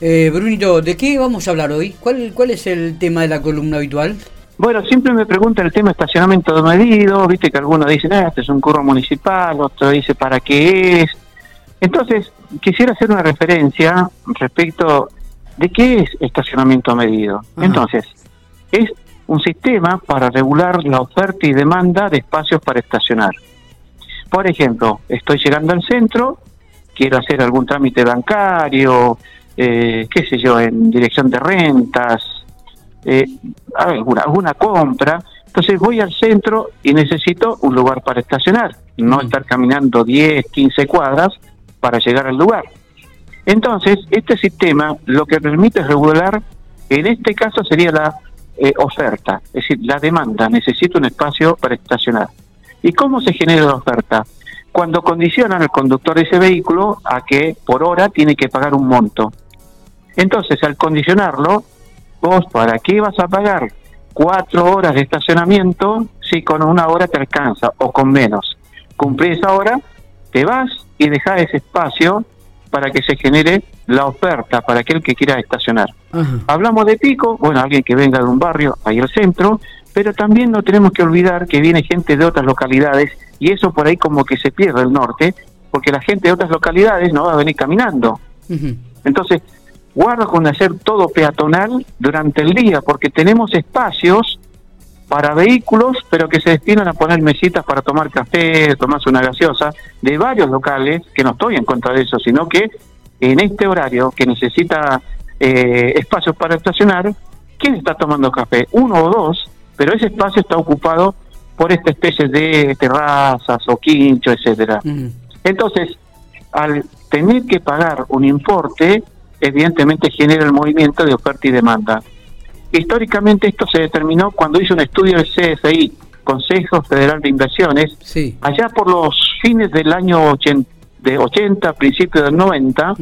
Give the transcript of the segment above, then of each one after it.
Eh, Brunito, ¿de qué vamos a hablar hoy? ¿Cuál, ¿Cuál es el tema de la columna habitual? Bueno, siempre me preguntan el tema de estacionamiento de medido, viste que algunos dicen, ah, este es un curro municipal, otro dice, ¿para qué es? Entonces, quisiera hacer una referencia respecto de qué es estacionamiento medido. Entonces, es un sistema para regular la oferta y demanda de espacios para estacionar. Por ejemplo, estoy llegando al centro, quiero hacer algún trámite bancario, eh, qué sé yo, en dirección de rentas, eh, alguna, alguna compra. Entonces voy al centro y necesito un lugar para estacionar, no estar caminando 10, 15 cuadras para llegar al lugar. Entonces, este sistema lo que permite es regular, en este caso sería la eh, oferta, es decir, la demanda, necesito un espacio para estacionar. ¿Y cómo se genera la oferta? Cuando condicionan al conductor de ese vehículo a que por hora tiene que pagar un monto. Entonces, al condicionarlo, vos, ¿para qué vas a pagar cuatro horas de estacionamiento si con una hora te alcanza o con menos? Cumplís esa hora, te vas y dejas ese espacio para que se genere la oferta para aquel que quiera estacionar. Hablamos de pico, bueno, alguien que venga de un barrio, ahí al centro, pero también no tenemos que olvidar que viene gente de otras localidades y eso por ahí como que se pierde el norte, porque la gente de otras localidades no va a venir caminando. Entonces, guarda con hacer todo peatonal durante el día, porque tenemos espacios para vehículos, pero que se destinan a poner mesitas para tomar café, tomarse una gaseosa, de varios locales, que no estoy en contra de eso, sino que en este horario que necesita eh, espacios para estacionar, ¿quién está tomando café? Uno o dos, pero ese espacio está ocupado por esta especie de terrazas o quincho, etcétera. Entonces, al tener que pagar un importe, evidentemente genera el movimiento de oferta y demanda. Históricamente esto se determinó cuando hizo un estudio del CFI, Consejo Federal de Inversiones, allá por los fines del año 80, de 80 principios del 90,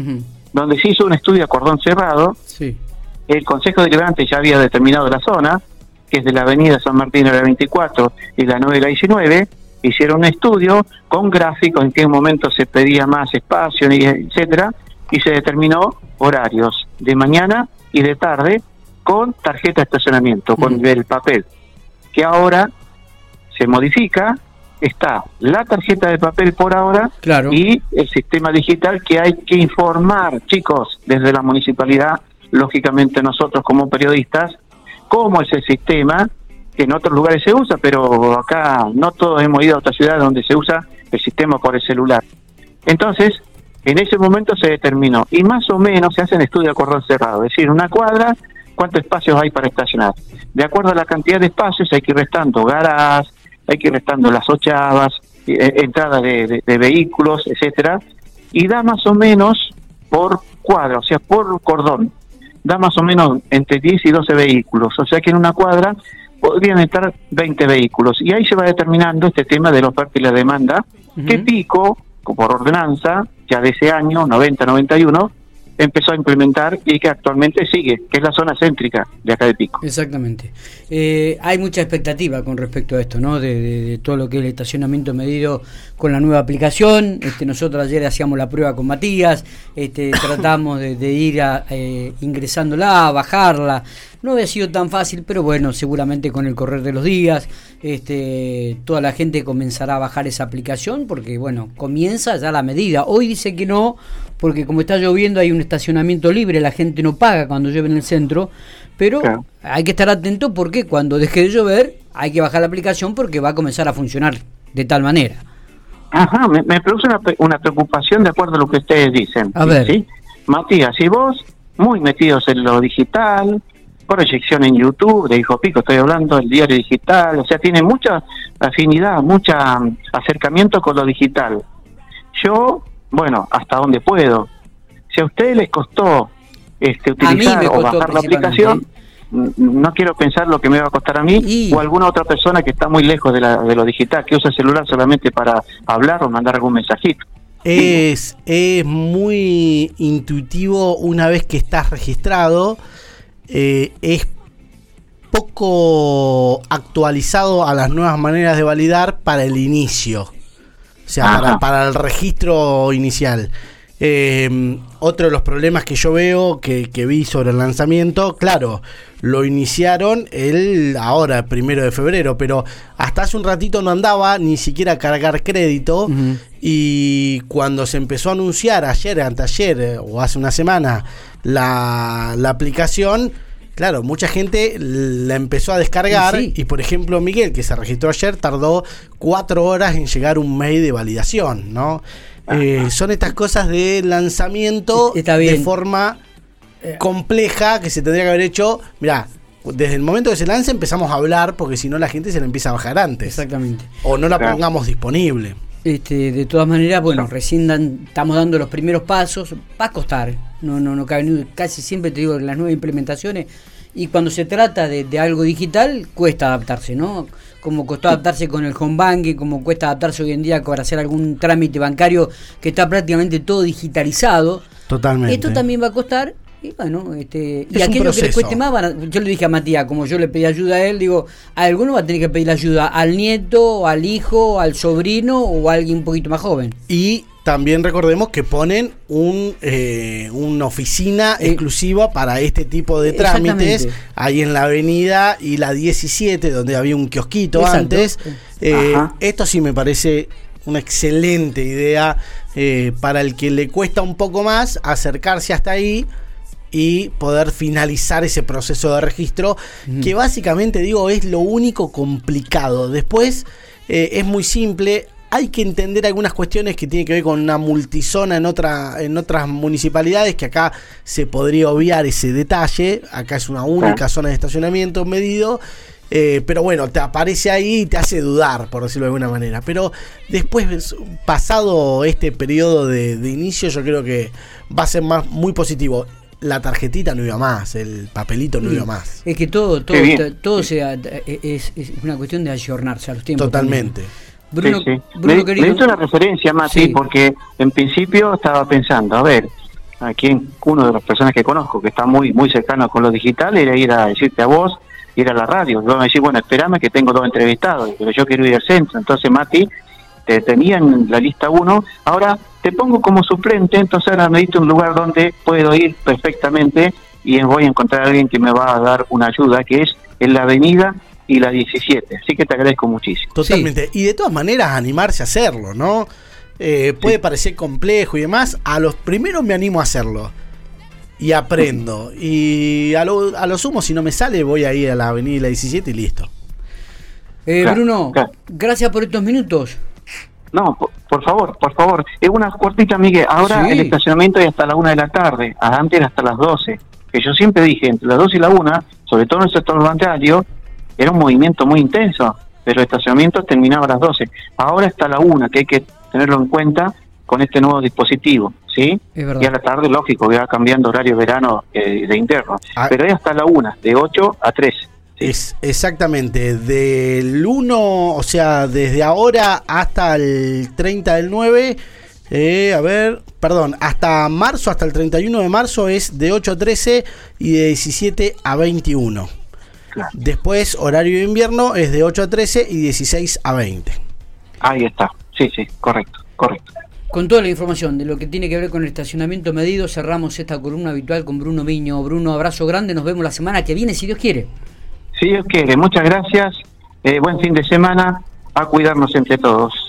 donde se hizo un estudio a cordón cerrado. El Consejo Deliberante ya había determinado la zona, que es de la Avenida San Martín a la 24 y la 9 y la 19, hicieron un estudio con gráficos en qué momento se pedía más espacio, etcétera, y se determinó horarios de mañana y de tarde con tarjeta de estacionamiento, con el papel, que ahora se modifica, está la tarjeta de papel por ahora y el sistema digital que hay que informar, chicos, desde la municipalidad, lógicamente nosotros como periodistas, cómo es el sistema, que en otros lugares se usa, pero acá no todos hemos ido a otra ciudad donde se usa el sistema por el celular. Entonces, en ese momento se determinó, y más o menos se hacen estudios a cordón cerrado, es decir, una cuadra, cuántos espacios hay para estacionar. De acuerdo a la cantidad de espacios hay que ir restando garas, hay que ir restando las ochavas, eh, entrada de, vehículos, etcétera, y da más o menos por cuadra, o sea, por cordón, da más o menos entre 10 y 12 vehículos, o sea que en una cuadra podrían estar 20 vehículos, y ahí se va determinando este tema de la oferta y la demanda, qué pico, por ordenanza, ya de ese año, 90-91, empezó a implementar y que actualmente sigue, que es la zona céntrica de acá de Pico. Exactamente. Eh, hay mucha expectativa con respecto a esto, ¿no? De, todo lo que es el estacionamiento medido con la nueva aplicación. Este, nosotros ayer hacíamos la prueba con Matías, este, tratamos de, ir a, eh, ingresándola, bajarla. No había sido tan fácil, pero bueno, seguramente con el correr de los días, este, toda la gente comenzará a bajar esa aplicación porque, bueno, comienza ya la medida. Hoy dice que no, porque como está lloviendo hay un estacionamiento libre, la gente no paga cuando llueve en el centro, pero hay que estar atento porque cuando deje de llover hay que bajar la aplicación porque va a comenzar a funcionar de tal manera. Ajá, me, produce una, preocupación de acuerdo a lo que ustedes dicen. A ver. ¿sí? Matías, si vos, muy metidos en lo digital, proyección en YouTube, de Hijo Pico estoy hablando, el diario digital, o sea, tiene mucha afinidad, mucho acercamiento con lo digital. Yo, bueno, hasta donde puedo. Si a ustedes les costó este, utilizar o bajar la aplicación, no quiero pensar lo que me va a costar a mí o alguna otra persona que está muy lejos de, la, de lo digital, que usa el celular solamente para hablar o mandar algún mensajito. Es, es muy intuitivo una vez que estás registrado eh, es poco actualizado a las nuevas maneras de validar para el inicio. O sea, para, el registro inicial. Eh, otro de los problemas que yo veo, que, que, vi sobre el lanzamiento, claro, lo iniciaron el ahora, primero de febrero, pero hasta hace un ratito no andaba ni siquiera a cargar crédito. Uh -huh. Y cuando se empezó a anunciar ayer, anteayer o hace una semana la, la aplicación, claro, mucha gente la empezó a descargar. Sí. Y por ejemplo, Miguel, que se registró ayer, tardó cuatro horas en llegar un mail de validación, ¿no? Eh, son estas cosas de lanzamiento de forma compleja que se tendría que haber hecho. Mirá, desde el momento que se lance empezamos a hablar porque si no la gente se la empieza a bajar antes. Exactamente. O no la pongamos disponible. Este, de todas maneras, bueno, recién dan, estamos dando los primeros pasos. Va a costar. No, no, no cabe, casi siempre te digo las nuevas implementaciones. Y cuando se trata de, de algo digital, cuesta adaptarse, ¿no? como costó adaptarse con el home banking, como cuesta adaptarse hoy en día para hacer algún trámite bancario que está prácticamente todo digitalizado. Totalmente. Esto también va a costar. Y bueno, este, y aquello que les cueste más, van a, yo le dije a Matías, como yo le pedí ayuda a él, digo, a alguno va a tener que pedir ayuda al nieto, al hijo, al sobrino o a alguien un poquito más joven. Y también recordemos que ponen un, eh, una oficina eh, exclusiva para este tipo de trámites ahí en la avenida y la 17 donde había un kiosquito Exacto. antes eh, esto sí me parece una excelente idea para el que le cuesta un poco más acercarse hasta ahí y poder finalizar ese proceso de registro mm. que básicamente digo es lo único complicado después es muy simple hay que entender algunas cuestiones que tienen que ver con una multizona en, otra, en otras municipalidades, que acá se podría obviar ese detalle. Acá es una única zona de estacionamiento medido. Eh, pero bueno, te aparece ahí y te hace dudar, por decirlo de alguna manera. Pero después, pasado este periodo de, de inicio, yo creo que va a ser más muy positivo la tarjetita no iba más, el papelito no sí, iba más. Es que todo, todo, todo sea, es, es, una cuestión de ayornarse a los tiempos. Totalmente. También. Bruno, sí, sí. Bruno me, querido. me hizo una referencia, Mati, sí. porque en principio estaba pensando, a ver, aquí uno de las personas que conozco que está muy muy cercano con lo digital era ir a decirte a vos, ir a la radio. Luego me decís, bueno, espérame que tengo dos entrevistados, pero yo quiero ir al centro. Entonces, Mati, te tenía en la lista uno, ahora te pongo como suplente, entonces ahora me diste un lugar donde puedo ir perfectamente y voy a encontrar a alguien que me va a dar una ayuda, que es en la avenida y la 17. Así que te agradezco muchísimo. Totalmente. Sí. Y de todas maneras animarse a hacerlo, ¿no? Eh, puede sí. parecer complejo y demás. A los primeros me animo a hacerlo. Y aprendo. Y a lo, a lo sumo, si no me sale, voy a ir a la avenida 17 y listo. Eh, claro, Bruno, claro. gracias por estos minutos. No, por, por, favor, por favor. Es una cortita, Miguel. Ahora sí. el estacionamiento es hasta la una de la tarde. Antes era hasta las 12. Que yo siempre dije, entre las 12 y la una, sobre todo en el sector bancario, era un movimiento muy intenso, pero el estacionamiento terminaba a las 12. Ahora está la 1, que hay que tenerlo en cuenta con este nuevo dispositivo, ¿sí? Y a la tarde, lógico, que va cambiando horario verano eh, de interno. Ah. Pero ahí hasta la 1, de 8 a 3. ¿Sí? Es exactamente, del 1, o sea, desde ahora hasta el 30 del 9, eh, a ver, perdón, hasta marzo, hasta el 31 de marzo es de 8 a 13 y de 17 a 21. Claro. Después, horario de invierno es de 8 a 13 y 16 a 20. Ahí está, sí, sí, correcto, correcto. Con toda la información de lo que tiene que ver con el estacionamiento medido, cerramos esta columna habitual con Bruno Viño. Bruno, abrazo grande, nos vemos la semana que viene, si Dios quiere. Dios quiere, muchas gracias, eh, buen fin de semana, a cuidarnos entre todos.